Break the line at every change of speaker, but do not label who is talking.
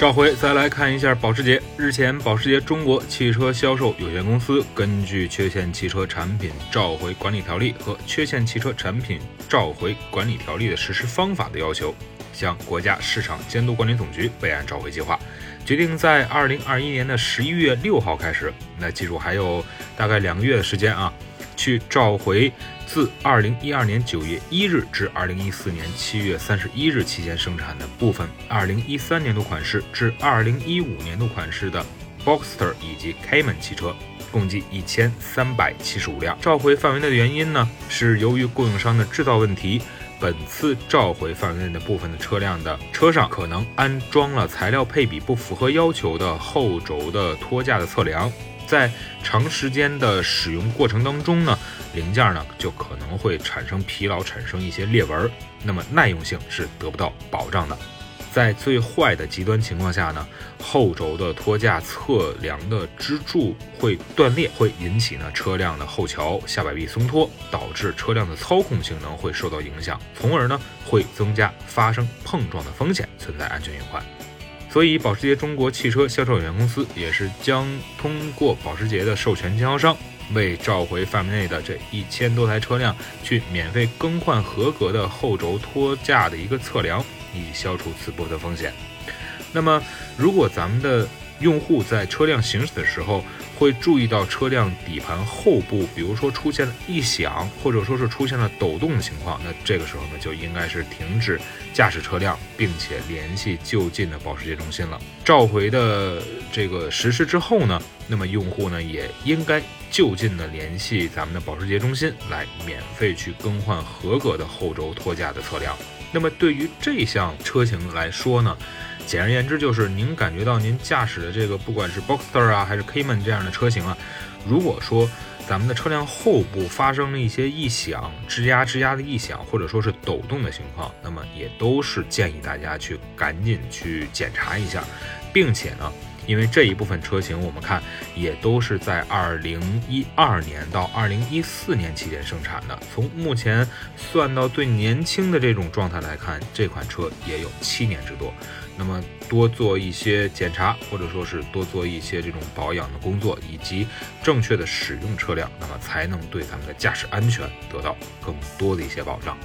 召回，再来看一下保时捷。日前，保时捷中国汽车销售有限公司根据《缺陷汽车产品召回管理条例》和《缺陷汽车产品召回管理条例》的实施方法的要求，向国家市场监督管理总局备案召回计划，决定在二零二一年的十一月六号开始。那记住，还有大概两个月的时间啊。去召回自二零一二年九月一日至二零一四年七月三十一日期间生产的部分二零一三年度款式至二零一五年度款式的 Boxster 以及 Cayman 汽车，共计一千三百七十五辆。召回范围内的原因呢，是由于供应商的制造问题。本次召回范围内的部分的车辆的车上可能安装了材料配比不符合要求的后轴的托架的测量。在长时间的使用过程当中呢，零件呢就可能会产生疲劳，产生一些裂纹，那么耐用性是得不到保障的。在最坏的极端情况下呢，后轴的托架测量的支柱会断裂，会引起呢车辆的后桥下摆臂松脱，导致车辆的操控性能会受到影响，从而呢会增加发生碰撞的风险，存在安全隐患。所以，保时捷中国汽车销售有限公司也是将通过保时捷的授权经销商，为召回范围内的这一千多台车辆去免费更换合格的后轴托架的一个测量，以消除此波的风险。那么，如果咱们的用户在车辆行驶的时候，会注意到车辆底盘后部，比如说出现了异响，或者说是出现了抖动的情况，那这个时候呢，就应该是停止驾驶车辆，并且联系就近的保时捷中心了。召回的这个实施之后呢，那么用户呢也应该就近的联系咱们的保时捷中心，来免费去更换合格的后轴托架的测量。那么对于这项车型来说呢？简而言之，就是您感觉到您驾驶的这个，不管是 Boxster 啊，还是 Cayman 这样的车型啊，如果说咱们的车辆后部发生了一些异响、吱呀吱呀的异响，或者说是抖动的情况，那么也都是建议大家去赶紧去检查一下，并且呢。因为这一部分车型，我们看也都是在二零一二年到二零一四年期间生产的。从目前算到最年轻的这种状态来看，这款车也有七年之多。那么多做一些检查，或者说是多做一些这种保养的工作，以及正确的使用车辆，那么才能对咱们的驾驶安全得到更多的一些保障。